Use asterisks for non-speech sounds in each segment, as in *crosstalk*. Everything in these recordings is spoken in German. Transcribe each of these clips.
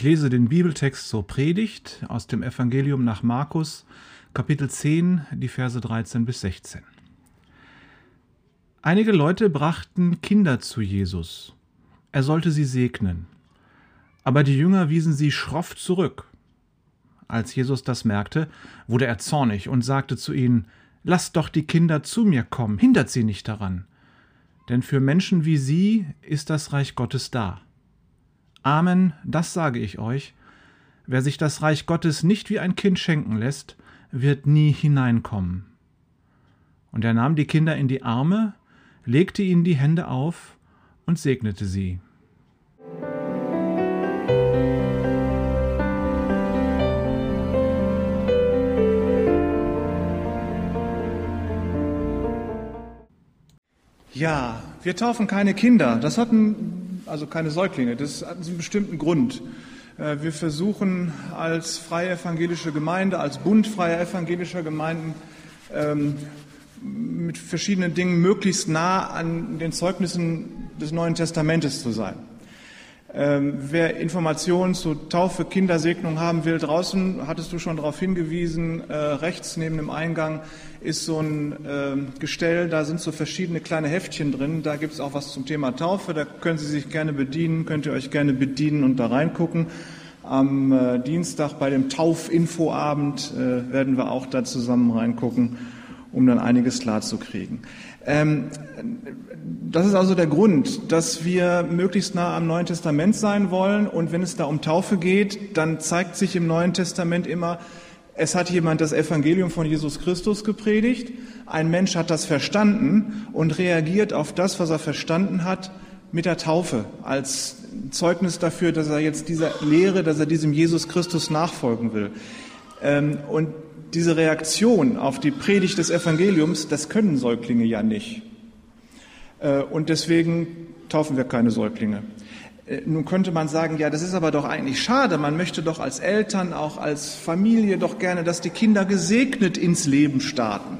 Ich lese den Bibeltext zur Predigt aus dem Evangelium nach Markus, Kapitel 10, die Verse 13 bis 16. Einige Leute brachten Kinder zu Jesus. Er sollte sie segnen. Aber die Jünger wiesen sie schroff zurück. Als Jesus das merkte, wurde er zornig und sagte zu ihnen, Lasst doch die Kinder zu mir kommen, hindert sie nicht daran. Denn für Menschen wie sie ist das Reich Gottes da. Amen, das sage ich euch. Wer sich das Reich Gottes nicht wie ein Kind schenken lässt, wird nie hineinkommen. Und er nahm die Kinder in die Arme, legte ihnen die Hände auf und segnete sie. Ja, wir taufen keine Kinder. Das hat einen also keine Säuglinge. Das hat einen bestimmten Grund. Äh, wir versuchen als freie evangelische Gemeinde, als Bund freier evangelischer Gemeinden ähm, mit verschiedenen Dingen möglichst nah an den Zeugnissen des Neuen Testamentes zu sein. Ähm, wer Informationen zu Taufe, Kindersegnung haben will, draußen hattest du schon darauf hingewiesen, äh, rechts neben dem Eingang ist so ein äh, Gestell, da sind so verschiedene kleine Heftchen drin. Da gibt es auch was zum Thema Taufe, da können Sie sich gerne bedienen, könnt ihr euch gerne bedienen und da reingucken. Am äh, Dienstag bei dem Taufinfoabend äh, werden wir auch da zusammen reingucken, um dann einiges klar zu kriegen. Ähm, das ist also der Grund, dass wir möglichst nah am Neuen Testament sein wollen. Und wenn es da um Taufe geht, dann zeigt sich im Neuen Testament immer, es hat jemand das Evangelium von Jesus Christus gepredigt, ein Mensch hat das verstanden und reagiert auf das, was er verstanden hat, mit der Taufe als Zeugnis dafür, dass er jetzt dieser Lehre, dass er diesem Jesus Christus nachfolgen will. Ähm, und diese Reaktion auf die Predigt des Evangeliums, das können Säuglinge ja nicht. Äh, und deswegen taufen wir keine Säuglinge. Äh, nun könnte man sagen, ja, das ist aber doch eigentlich schade. Man möchte doch als Eltern, auch als Familie doch gerne, dass die Kinder gesegnet ins Leben starten.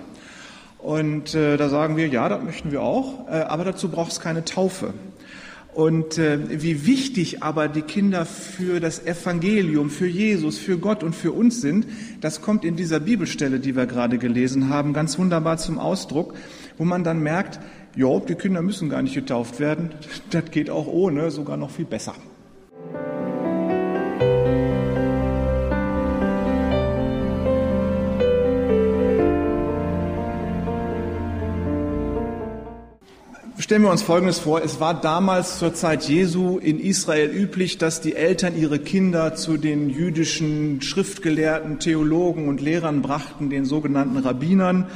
Und äh, da sagen wir, ja, das möchten wir auch, äh, aber dazu braucht es keine Taufe. Und äh, wie wichtig aber die Kinder für das Evangelium, für Jesus, für Gott und für uns sind, das kommt in dieser Bibelstelle, die wir gerade gelesen haben, ganz wunderbar zum Ausdruck, wo man dann merkt, ja, die Kinder müssen gar nicht getauft werden, das geht auch ohne, sogar noch viel besser. Stellen wir uns Folgendes vor. Es war damals zur Zeit Jesu in Israel üblich, dass die Eltern ihre Kinder zu den jüdischen Schriftgelehrten, Theologen und Lehrern brachten, den sogenannten Rabbinern.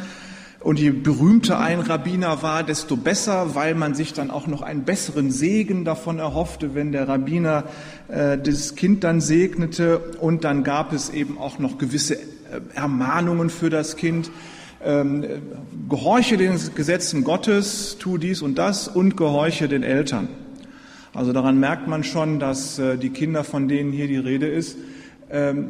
Und je berühmter ein Rabbiner war, desto besser, weil man sich dann auch noch einen besseren Segen davon erhoffte, wenn der Rabbiner äh, das Kind dann segnete. Und dann gab es eben auch noch gewisse äh, Ermahnungen für das Kind ähm, gehorche den Gesetzen Gottes, tu dies und das und gehorche den Eltern. Also daran merkt man schon, dass äh, die Kinder, von denen hier die Rede ist,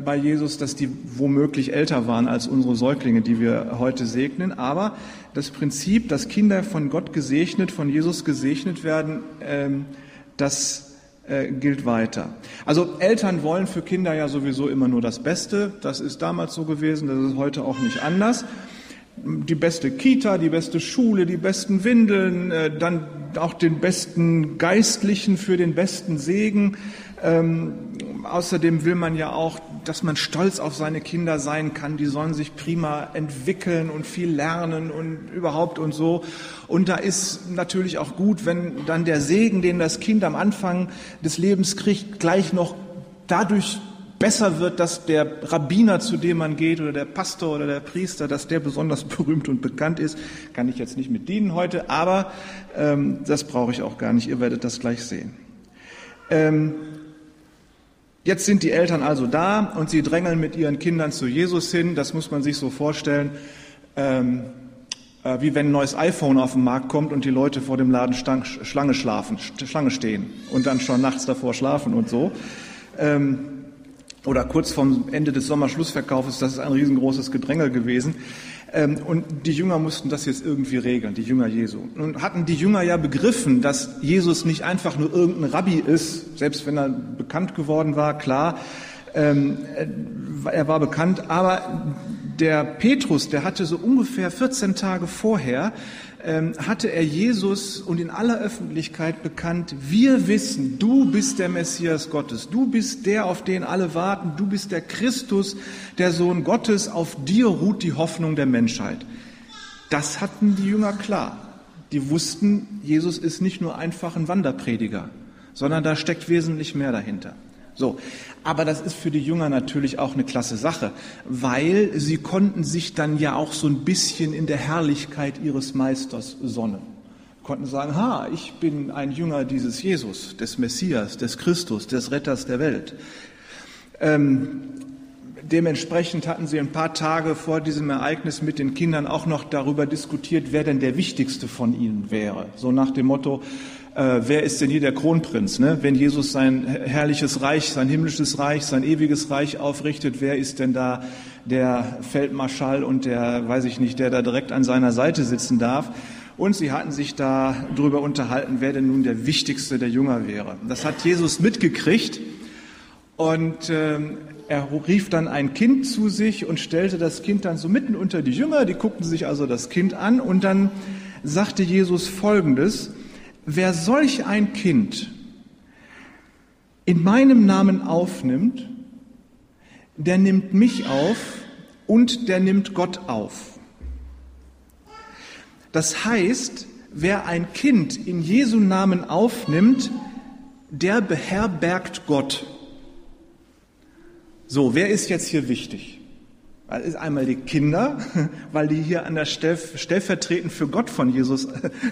bei Jesus, dass die womöglich älter waren als unsere Säuglinge, die wir heute segnen. Aber das Prinzip, dass Kinder von Gott gesegnet, von Jesus gesegnet werden, ähm, das äh, gilt weiter. Also Eltern wollen für Kinder ja sowieso immer nur das Beste. Das ist damals so gewesen, das ist heute auch nicht anders die beste Kita, die beste Schule, die besten Windeln, äh, dann auch den besten Geistlichen für den besten Segen. Ähm, außerdem will man ja auch, dass man stolz auf seine Kinder sein kann. Die sollen sich prima entwickeln und viel lernen und überhaupt und so. Und da ist natürlich auch gut, wenn dann der Segen, den das Kind am Anfang des Lebens kriegt, gleich noch dadurch besser wird, dass der Rabbiner, zu dem man geht, oder der Pastor oder der Priester, dass der besonders *laughs* berühmt und bekannt ist, kann ich jetzt nicht mit dienen heute, aber ähm, das brauche ich auch gar nicht. Ihr werdet das gleich sehen. Ähm, jetzt sind die Eltern also da und sie drängeln mit ihren Kindern zu Jesus hin. Das muss man sich so vorstellen. Ähm, äh, wie wenn ein neues iPhone auf den Markt kommt und die Leute vor dem Laden Schlange schlafen, Schlange stehen und dann schon nachts davor schlafen und so. Ähm, oder kurz vorm Ende des Sommerschlussverkaufes, das ist ein riesengroßes Gedrängel gewesen. Ähm, und die Jünger mussten das jetzt irgendwie regeln, die Jünger Jesu. Nun hatten die Jünger ja begriffen, dass Jesus nicht einfach nur irgendein Rabbi ist, selbst wenn er bekannt geworden war, klar, ähm, äh, er war bekannt, aber der Petrus, der hatte so ungefähr 14 Tage vorher ähm, hatte er Jesus und in aller Öffentlichkeit bekannt, wir wissen, du bist der Messias Gottes, du bist der, auf den alle warten, du bist der Christus, der Sohn Gottes, auf dir ruht die Hoffnung der Menschheit. Das hatten die Jünger klar. Die wussten, Jesus ist nicht nur einfach ein Wanderprediger, sondern da steckt wesentlich mehr dahinter. So. Aber das ist für die Jünger natürlich auch eine klasse Sache, weil sie konnten sich dann ja auch so ein bisschen in der Herrlichkeit ihres Meisters sonnen. Konnten sagen, ha, ich bin ein Jünger dieses Jesus, des Messias, des Christus, des Retters der Welt. Ähm, dementsprechend hatten sie ein paar Tage vor diesem Ereignis mit den Kindern auch noch darüber diskutiert, wer denn der wichtigste von ihnen wäre. So nach dem Motto, äh, wer ist denn hier der Kronprinz? Ne? Wenn Jesus sein herrliches Reich, sein himmlisches Reich, sein ewiges Reich aufrichtet, wer ist denn da der Feldmarschall und der, weiß ich nicht, der da direkt an seiner Seite sitzen darf? Und sie hatten sich da drüber unterhalten, wer denn nun der wichtigste der Jünger wäre. Das hat Jesus mitgekriegt und ähm, er rief dann ein Kind zu sich und stellte das Kind dann so mitten unter die Jünger. Die guckten sich also das Kind an und dann sagte Jesus Folgendes. Wer solch ein Kind in meinem Namen aufnimmt, der nimmt mich auf und der nimmt Gott auf. Das heißt, wer ein Kind in Jesu Namen aufnimmt, der beherbergt Gott. So, wer ist jetzt hier wichtig? Das ist einmal die Kinder, *laughs* weil die hier an der Stell, stellvertretend für Gott von Jesus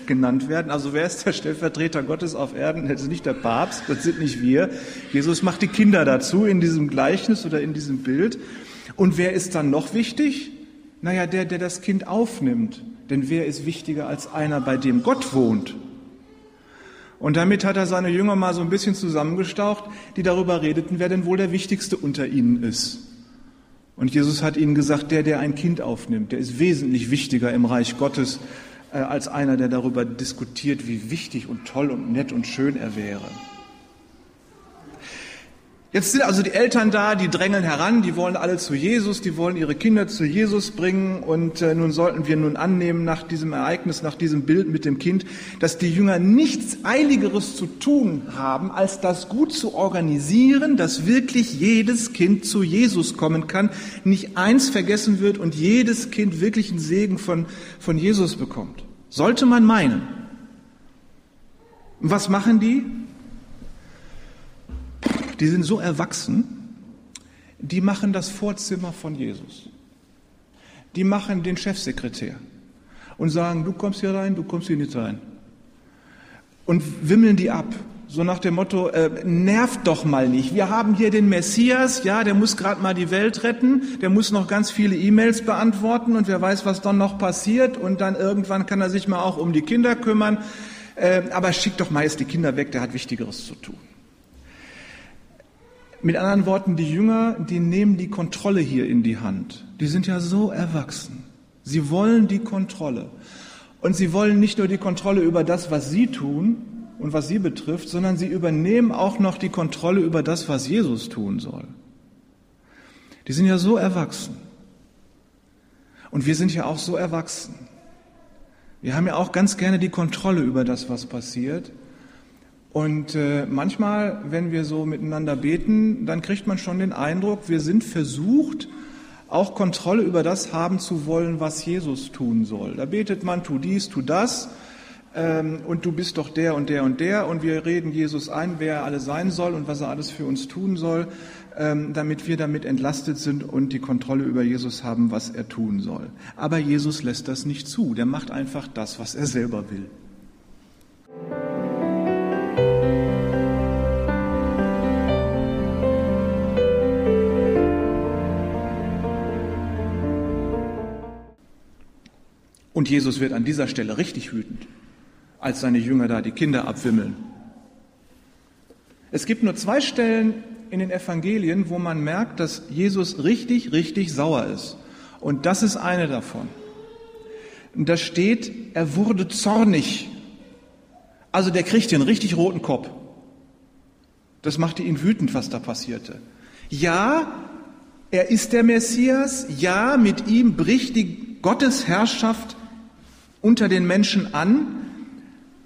genannt werden. Also wer ist der Stellvertreter Gottes auf Erden? Das ist nicht der Papst, das sind nicht wir. Jesus macht die Kinder dazu in diesem Gleichnis oder in diesem Bild. Und wer ist dann noch wichtig? Naja, der, der das Kind aufnimmt. Denn wer ist wichtiger als einer, bei dem Gott wohnt? Und damit hat er seine Jünger mal so ein bisschen zusammengestaucht, die darüber redeten, wer denn wohl der Wichtigste unter ihnen ist. Und Jesus hat ihnen gesagt, der, der ein Kind aufnimmt, der ist wesentlich wichtiger im Reich Gottes äh, als einer, der darüber diskutiert, wie wichtig und toll und nett und schön er wäre. Jetzt sind also die Eltern da, die drängeln heran, die wollen alle zu Jesus, die wollen ihre Kinder zu Jesus bringen und äh, nun sollten wir nun annehmen nach diesem Ereignis, nach diesem Bild mit dem Kind, dass die Jünger nichts Eiligeres zu tun haben, als das gut zu organisieren, dass wirklich jedes Kind zu Jesus kommen kann, nicht eins vergessen wird und jedes Kind wirklich einen Segen von, von Jesus bekommt. Sollte man meinen. Und was machen die? Die sind so erwachsen, die machen das Vorzimmer von Jesus. Die machen den Chefsekretär und sagen, du kommst hier rein, du kommst hier nicht rein. Und wimmeln die ab. So nach dem Motto, äh, nervt doch mal nicht. Wir haben hier den Messias, ja, der muss gerade mal die Welt retten, der muss noch ganz viele E-Mails beantworten und wer weiß, was dann noch passiert. Und dann irgendwann kann er sich mal auch um die Kinder kümmern. Äh, aber schickt doch meist die Kinder weg, der hat Wichtigeres zu tun. Mit anderen Worten, die Jünger, die nehmen die Kontrolle hier in die Hand. Die sind ja so erwachsen. Sie wollen die Kontrolle. Und sie wollen nicht nur die Kontrolle über das, was sie tun und was sie betrifft, sondern sie übernehmen auch noch die Kontrolle über das, was Jesus tun soll. Die sind ja so erwachsen. Und wir sind ja auch so erwachsen. Wir haben ja auch ganz gerne die Kontrolle über das, was passiert. Und äh, manchmal, wenn wir so miteinander beten, dann kriegt man schon den Eindruck, wir sind versucht, auch Kontrolle über das haben zu wollen, was Jesus tun soll. Da betet man, tu dies, tu das, ähm, und du bist doch der und der und der, und wir reden Jesus ein, wer er alle sein soll und was er alles für uns tun soll, ähm, damit wir damit entlastet sind und die Kontrolle über Jesus haben, was er tun soll. Aber Jesus lässt das nicht zu, der macht einfach das, was er selber will. Und Jesus wird an dieser Stelle richtig wütend, als seine Jünger da die Kinder abwimmeln. Es gibt nur zwei Stellen in den Evangelien, wo man merkt, dass Jesus richtig, richtig sauer ist. Und das ist eine davon. Und da steht, er wurde zornig. Also der kriegte einen richtig roten Kopf. Das machte ihn wütend, was da passierte. Ja, er ist der Messias. Ja, mit ihm bricht die Gottesherrschaft unter den Menschen an.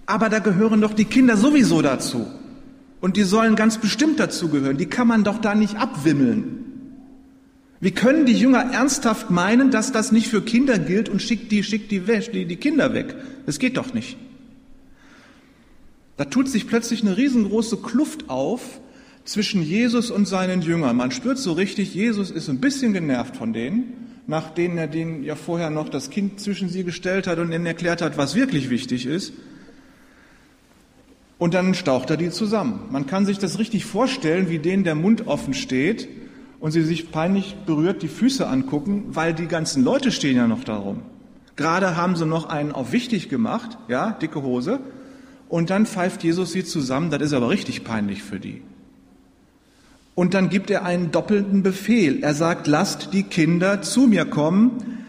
Aber da gehören doch die Kinder sowieso dazu. Und die sollen ganz bestimmt dazugehören. Die kann man doch da nicht abwimmeln. Wie können die Jünger ernsthaft meinen, dass das nicht für Kinder gilt und schickt die, schickt die, die, die Kinder weg? Das geht doch nicht. Da tut sich plötzlich eine riesengroße Kluft auf zwischen Jesus und seinen Jüngern. Man spürt so richtig, Jesus ist ein bisschen genervt von denen, nachdem er denen ja vorher noch das Kind zwischen sie gestellt hat und ihnen erklärt hat, was wirklich wichtig ist. Und dann staucht er die zusammen. Man kann sich das richtig vorstellen, wie denen der Mund offen steht und sie sich peinlich berührt die Füße angucken, weil die ganzen Leute stehen ja noch darum. Gerade haben sie noch einen auf wichtig gemacht, ja, dicke Hose, und dann pfeift Jesus sie zusammen, das ist aber richtig peinlich für die. Und dann gibt er einen doppelten Befehl. Er sagt, lasst die Kinder zu mir kommen,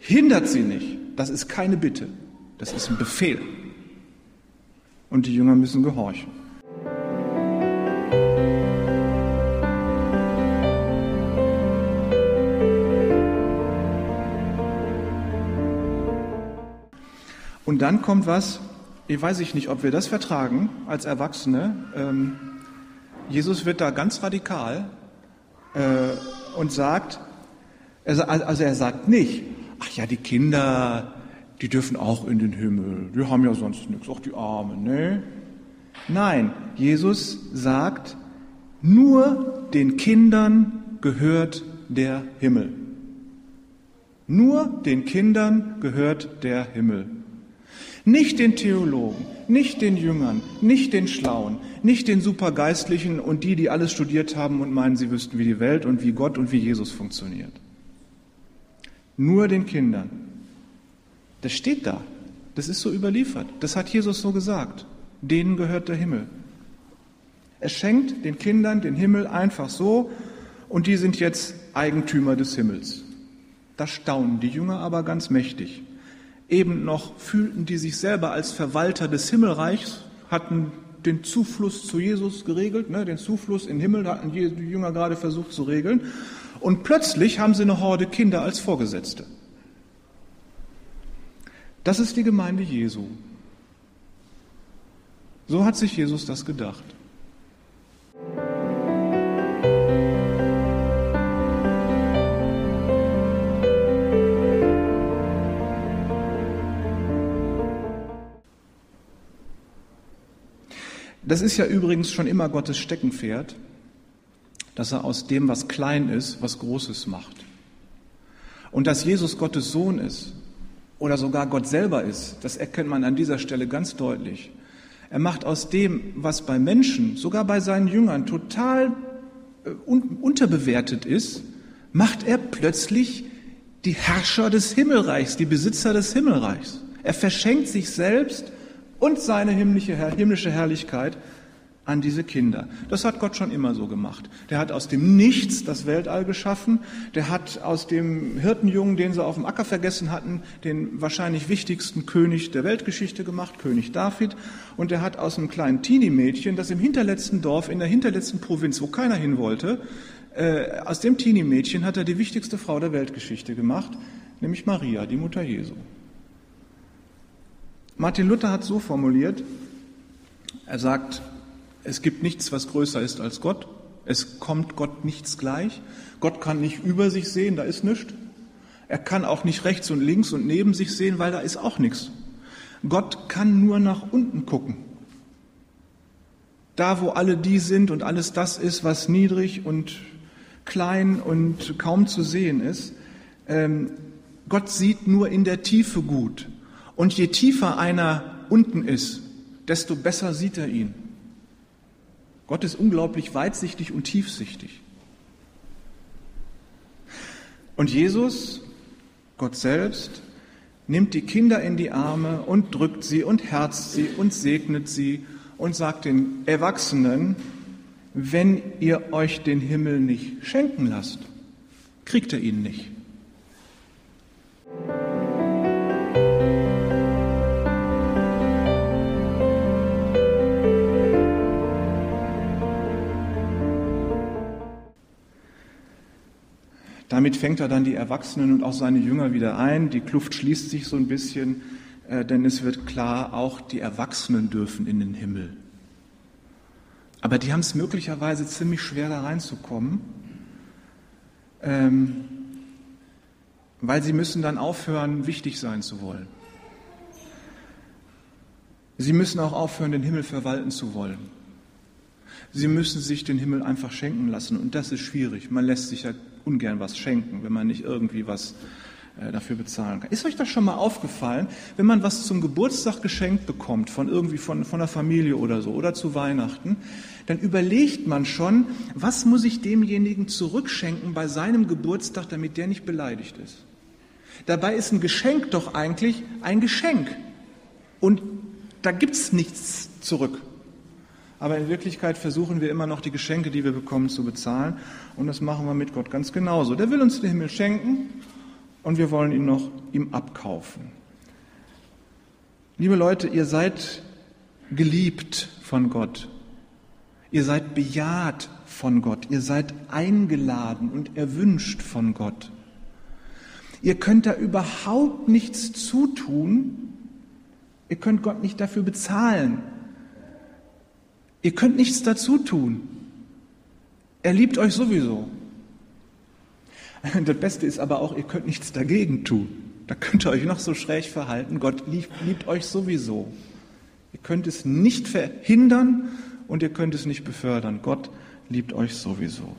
hindert sie nicht. Das ist keine Bitte, das ist ein Befehl. Und die Jünger müssen gehorchen. Und dann kommt was, ich weiß ich nicht, ob wir das vertragen als Erwachsene. Ähm, Jesus wird da ganz radikal äh, und sagt, also, also er sagt nicht, ach ja, die Kinder, die dürfen auch in den Himmel, die haben ja sonst nichts, auch die Armen, ne? Nein, Jesus sagt, nur den Kindern gehört der Himmel. Nur den Kindern gehört der Himmel. Nicht den Theologen, nicht den Jüngern, nicht den Schlauen, nicht den Supergeistlichen und die, die alles studiert haben und meinen, sie wüssten, wie die Welt und wie Gott und wie Jesus funktioniert. Nur den Kindern. Das steht da. Das ist so überliefert. Das hat Jesus so gesagt. Denen gehört der Himmel. Er schenkt den Kindern den Himmel einfach so und die sind jetzt Eigentümer des Himmels. Da staunen die Jünger aber ganz mächtig. Eben noch fühlten die sich selber als Verwalter des Himmelreichs, hatten den Zufluss zu Jesus geregelt, ne, den Zufluss in den Himmel hatten die Jünger gerade versucht zu regeln. Und plötzlich haben sie eine Horde Kinder als Vorgesetzte. Das ist die Gemeinde Jesu. So hat sich Jesus das gedacht. Das ist ja übrigens schon immer Gottes Steckenpferd, dass er aus dem, was klein ist, was Großes macht. Und dass Jesus Gottes Sohn ist oder sogar Gott selber ist, das erkennt man an dieser Stelle ganz deutlich. Er macht aus dem, was bei Menschen, sogar bei seinen Jüngern total äh, unterbewertet ist, macht er plötzlich die Herrscher des Himmelreichs, die Besitzer des Himmelreichs. Er verschenkt sich selbst und seine himmlische, himmlische Herrlichkeit an diese Kinder. Das hat Gott schon immer so gemacht. Der hat aus dem Nichts das Weltall geschaffen. Der hat aus dem Hirtenjungen, den sie auf dem Acker vergessen hatten, den wahrscheinlich wichtigsten König der Weltgeschichte gemacht, König David. Und er hat aus einem kleinen Teenie-Mädchen, das im hinterletzten Dorf, in der hinterletzten Provinz, wo keiner hin wollte, äh, aus dem Teenie-Mädchen hat er die wichtigste Frau der Weltgeschichte gemacht, nämlich Maria, die Mutter Jesu. Martin Luther hat so formuliert, er sagt, es gibt nichts, was größer ist als Gott. Es kommt Gott nichts gleich. Gott kann nicht über sich sehen, da ist nichts. Er kann auch nicht rechts und links und neben sich sehen, weil da ist auch nichts. Gott kann nur nach unten gucken. Da, wo alle die sind und alles das ist, was niedrig und klein und kaum zu sehen ist. Ähm, Gott sieht nur in der Tiefe gut. Und je tiefer einer unten ist, desto besser sieht er ihn. Gott ist unglaublich weitsichtig und tiefsichtig. Und Jesus, Gott selbst, nimmt die Kinder in die Arme und drückt sie und herzt sie und segnet sie und sagt den Erwachsenen, wenn ihr euch den Himmel nicht schenken lasst, kriegt er ihn nicht. Damit fängt er dann die Erwachsenen und auch seine Jünger wieder ein. Die Kluft schließt sich so ein bisschen, äh, denn es wird klar, auch die Erwachsenen dürfen in den Himmel. Aber die haben es möglicherweise ziemlich schwer da reinzukommen, ähm, weil sie müssen dann aufhören, wichtig sein zu wollen. Sie müssen auch aufhören, den Himmel verwalten zu wollen. Sie müssen sich den Himmel einfach schenken lassen. Und das ist schwierig. Man lässt sich ja ungern was schenken, wenn man nicht irgendwie was äh, dafür bezahlen kann. Ist euch das schon mal aufgefallen, wenn man was zum Geburtstag geschenkt bekommt, von irgendwie von, von der Familie oder so, oder zu Weihnachten, dann überlegt man schon, was muss ich demjenigen zurückschenken bei seinem Geburtstag, damit der nicht beleidigt ist. Dabei ist ein Geschenk doch eigentlich ein Geschenk. Und da gibt es nichts zurück. Aber in Wirklichkeit versuchen wir immer noch die Geschenke, die wir bekommen, zu bezahlen. Und das machen wir mit Gott ganz genauso. Der will uns den Himmel schenken und wir wollen ihn noch ihm abkaufen. Liebe Leute, ihr seid geliebt von Gott. Ihr seid bejaht von Gott. Ihr seid eingeladen und erwünscht von Gott. Ihr könnt da überhaupt nichts zutun. Ihr könnt Gott nicht dafür bezahlen. Ihr könnt nichts dazu tun. Er liebt euch sowieso. *laughs* Das Beste ist aber auch, ihr könnt nichts dagegen tun. Da könnt ihr euch noch so schräg verhalten. Gott liebt, liebt euch sowieso. Ihr könnt es nicht verhindern und ihr könnt es nicht befördern. Gott liebt euch sowieso.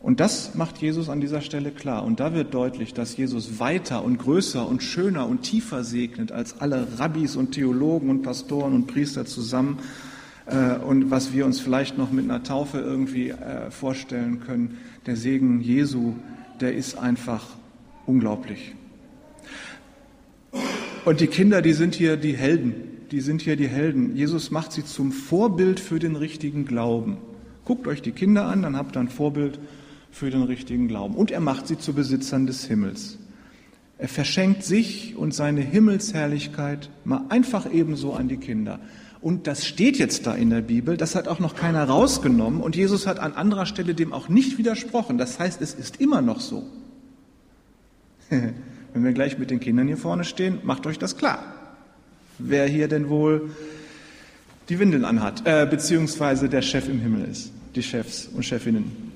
Und das macht Jesus an dieser Stelle klar. Und da wird deutlich, dass Jesus weiter und größer und schöner und tiefer segnet als alle Rabbis und Theologen und Pastoren und Priester zusammen. Äh, und was wir uns vielleicht noch mit einer Taufe irgendwie äh, vorstellen können, der Segen Jesu, der ist einfach unglaublich. Und die Kinder, die sind hier die Helden. Die sind hier die Helden. Jesus macht sie zum Vorbild für den richtigen Glauben. Guckt euch die Kinder an, dann habt ihr ein Vorbild für den richtigen Glauben. Und er macht sie zu Besitzern des Himmels. Er verschenkt sich und seine Himmelsherrlichkeit mal einfach ebenso an die Kinder. Und das steht jetzt da in der Bibel, das hat auch noch keiner rausgenommen und Jesus hat an anderer Stelle dem auch nicht widersprochen. Das heißt, es ist immer noch so. *laughs* Wenn wir gleich mit den Kindern hier vorne stehen, macht euch das klar, wer hier denn wohl die Windeln anhat, äh, beziehungsweise der Chef im Himmel ist, die Chefs und Chefinnen.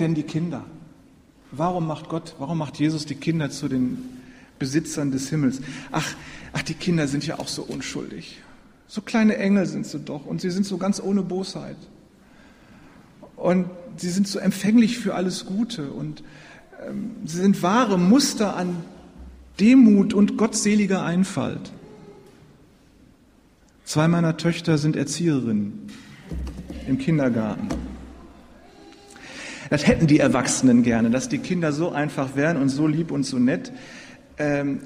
Denn die Kinder? Warum macht Gott, warum macht Jesus die Kinder zu den Besitzern des Himmels? Ach, ach, die Kinder sind ja auch so unschuldig. So kleine Engel sind sie doch und sie sind so ganz ohne Bosheit. Und sie sind so empfänglich für alles Gute und ähm, sie sind wahre Muster an Demut und gottseliger Einfalt. Zwei meiner Töchter sind Erzieherinnen im Kindergarten. Das hätten die Erwachsenen gerne, dass die Kinder so einfach wären und so lieb und so nett. Ähm,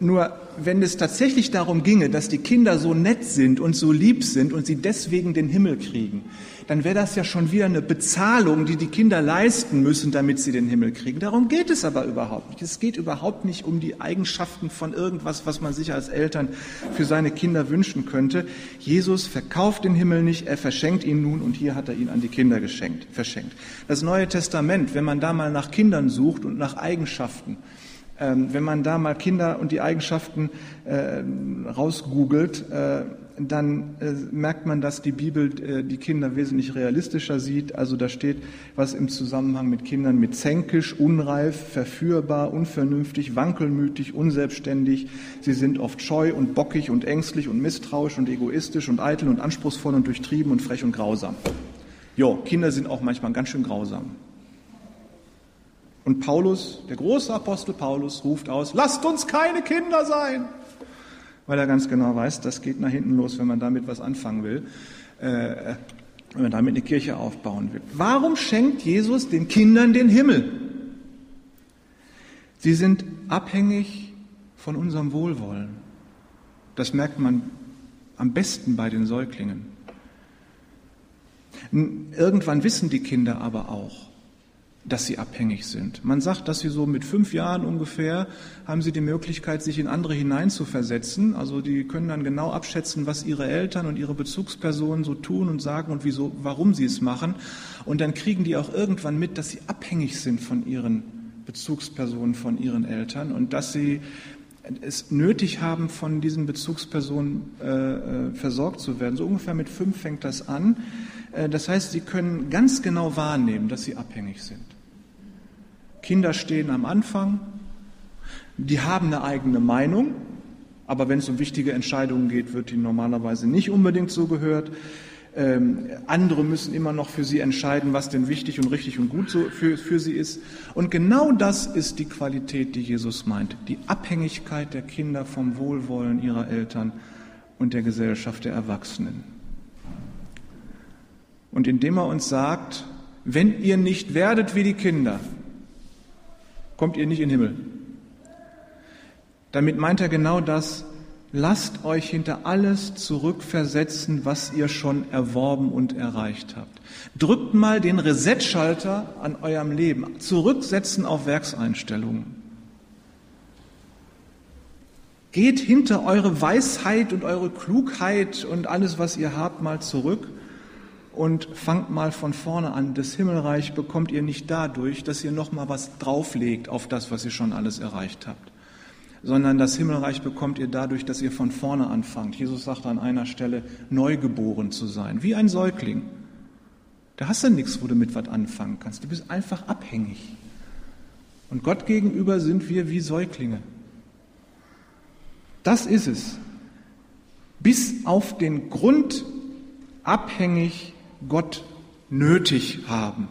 nur wenn es tatsächlich darum ginge, dass die Kinder so nett sind und so lieb sind und sie deswegen den Himmel kriegen, dann wäre das ja schon wieder eine Bezahlung, die die Kinder leisten müssen, damit sie den Himmel kriegen. Darum geht es aber überhaupt nicht. Es geht überhaupt nicht um die Eigenschaften von irgendwas, was man sich als Eltern für seine Kinder wünschen könnte. Jesus verkauft den Himmel nicht, er verschenkt ihn nun und hier hat er ihn an die Kinder geschenkt, verschenkt. Das Neue Testament, wenn man da mal nach Kindern sucht und nach Eigenschaften, ähm, wenn man da mal Kinder und die Eigenschaften äh, rausgoogelt, äh, dann äh, merkt man, dass die Bibel äh, die Kinder wesentlich realistischer sieht. Also da steht was im Zusammenhang mit Kindern mit zänkisch, unreif, verführbar, unvernünftig, wankelmütig, unselbstständig. Sie sind oft scheu und bockig und ängstlich und misstrauisch und egoistisch und eitel und anspruchsvoll und durchtrieben und frech und grausam. Jo, Kinder sind auch manchmal ganz schön grausam. Und Paulus, der große Apostel Paulus, ruft aus, lasst uns keine Kinder sein, weil er ganz genau weiß, das geht nach hinten los, wenn man damit was anfangen will, äh, wenn man damit eine Kirche aufbauen will. Warum schenkt Jesus den Kindern den Himmel? Sie sind abhängig von unserem Wohlwollen. Das merkt man am besten bei den Säuglingen. Irgendwann wissen die Kinder aber auch, dass sie abhängig sind. Man sagt, dass sie so mit fünf Jahren ungefähr haben sie die Möglichkeit, sich in andere hineinzuversetzen. Also die können dann genau abschätzen, was ihre Eltern und ihre Bezugspersonen so tun und sagen und wieso, warum sie es machen. Und dann kriegen die auch irgendwann mit, dass sie abhängig sind von ihren Bezugspersonen, von ihren Eltern und dass sie es nötig haben, von diesen Bezugspersonen äh, äh versorgt zu werden. So ungefähr mit fünf fängt das an. Äh, das heißt, sie können ganz genau wahrnehmen, dass sie abhängig sind. Kinder stehen am Anfang, die haben eine eigene Meinung, aber wenn es um wichtige Entscheidungen geht, wird die normalerweise nicht unbedingt so gehört. Ähm, andere müssen immer noch für sie entscheiden, was denn wichtig und richtig und gut so für, für sie ist. Und genau das ist die Qualität, die Jesus meint. Die Abhängigkeit der Kinder vom Wohlwollen ihrer Eltern und der Gesellschaft der Erwachsenen. Und indem er uns sagt, wenn ihr nicht werdet wie die Kinder, kommt ihr nicht in den Himmel. Damit meint er genau das, lasst euch hinter alles zurückversetzen, was ihr schon erworben und erreicht habt. Drückt mal den Reset-Schalter an eurem Leben. Zurücksetzen auf Werkseinstellungen. Geht hinter eure Weisheit und eure Klugheit und alles, was ihr habt, mal zurück und fangt mal von vorne an. Das Himmelreich bekommt ihr nicht dadurch, dass ihr noch mal was drauflegt auf das, was ihr schon alles erreicht habt, sondern das Himmelreich bekommt ihr dadurch, dass ihr von vorne anfangt. Jesus sagt an einer Stelle, neugeboren zu sein, wie ein Säugling. Da hast du nichts, wo du mit was anfangen kannst. Du bist einfach abhängig. Und Gott gegenüber sind wir wie Säuglinge. Das ist es. Bis auf den Grund abhängig Gott nötig haben.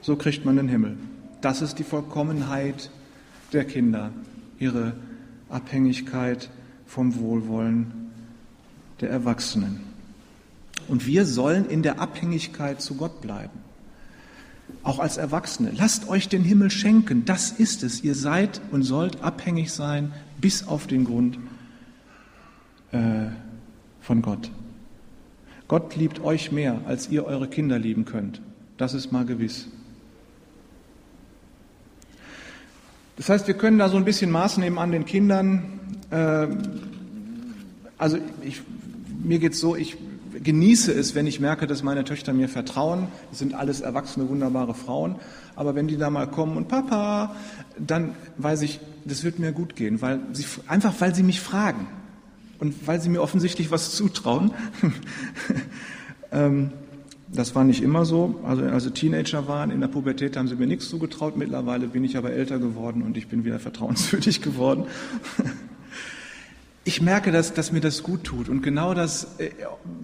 So kriegt man den Himmel. Das ist die Vollkommenheit der Kinder, ihre Abhängigkeit vom Wohlwollen der Erwachsenen. Und wir sollen in der Abhängigkeit zu Gott bleiben. Auch als Erwachsene. Lasst euch den Himmel schenken. Das ist es. Ihr seid und sollt abhängig sein bis auf den Grund äh, von Gott. Gott liebt euch mehr, als ihr eure Kinder lieben könnt. Das ist mal gewiss. Das heißt, wir können da so ein bisschen Maß nehmen an den Kindern. Ähm, also ich, mir geht es so, ich genieße es, wenn ich merke, dass meine Töchter mir vertrauen. Das sind alles erwachsene, wunderbare Frauen. Aber wenn die da mal kommen und Papa, dann weiß ich, das wird mir gut gehen, weil sie, einfach weil sie mich fragen und weil sie mir offensichtlich was zutrauen. *laughs* ähm, das war nicht immer so. Also als sie Teenager waren, in der Pubertät haben sie mir nichts zugetraut. Mittlerweile bin ich aber älter geworden und ich bin wieder vertrauenswürdig *laughs* geworden. ich merke, dass, dass mir das gut tut. Und genau das äh,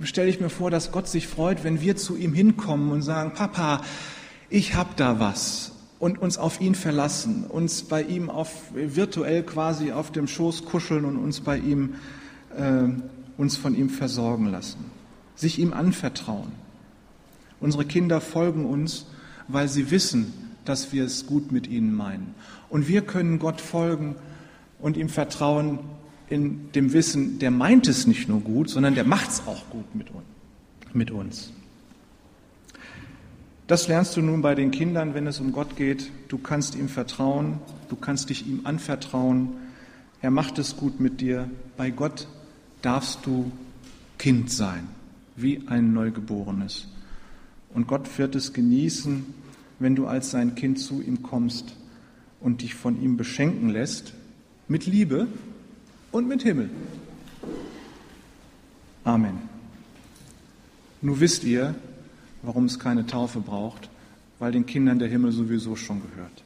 stelle ich mir vor, dass Gott sich freut, wenn wir zu ihm hinkommen und sagen, Papa, ich habe da was. Und uns auf ihn verlassen, uns bei ihm auf, virtuell quasi auf dem Schoß kuscheln und uns bei ihm äh, uns von ihm versorgen lassen, sich ihm anvertrauen. Unsere Kinder folgen uns, weil sie wissen, dass wir es gut mit ihnen meinen. Und wir können Gott folgen und ihm vertrauen in dem Wissen, der meint es nicht nur gut, sondern der macht es auch gut mit uns. Das lernst du nun bei den Kindern, wenn es um Gott geht. Du kannst ihm vertrauen, du kannst dich ihm anvertrauen. Er macht es gut mit dir. Bei Gott darfst du Kind sein, wie ein Neugeborenes. Und Gott wird es genießen, wenn du als sein Kind zu ihm kommst und dich von ihm beschenken lässt, mit Liebe und mit Himmel. Amen. Nun wisst ihr, warum es keine Taufe braucht, weil den Kindern der Himmel sowieso schon gehört.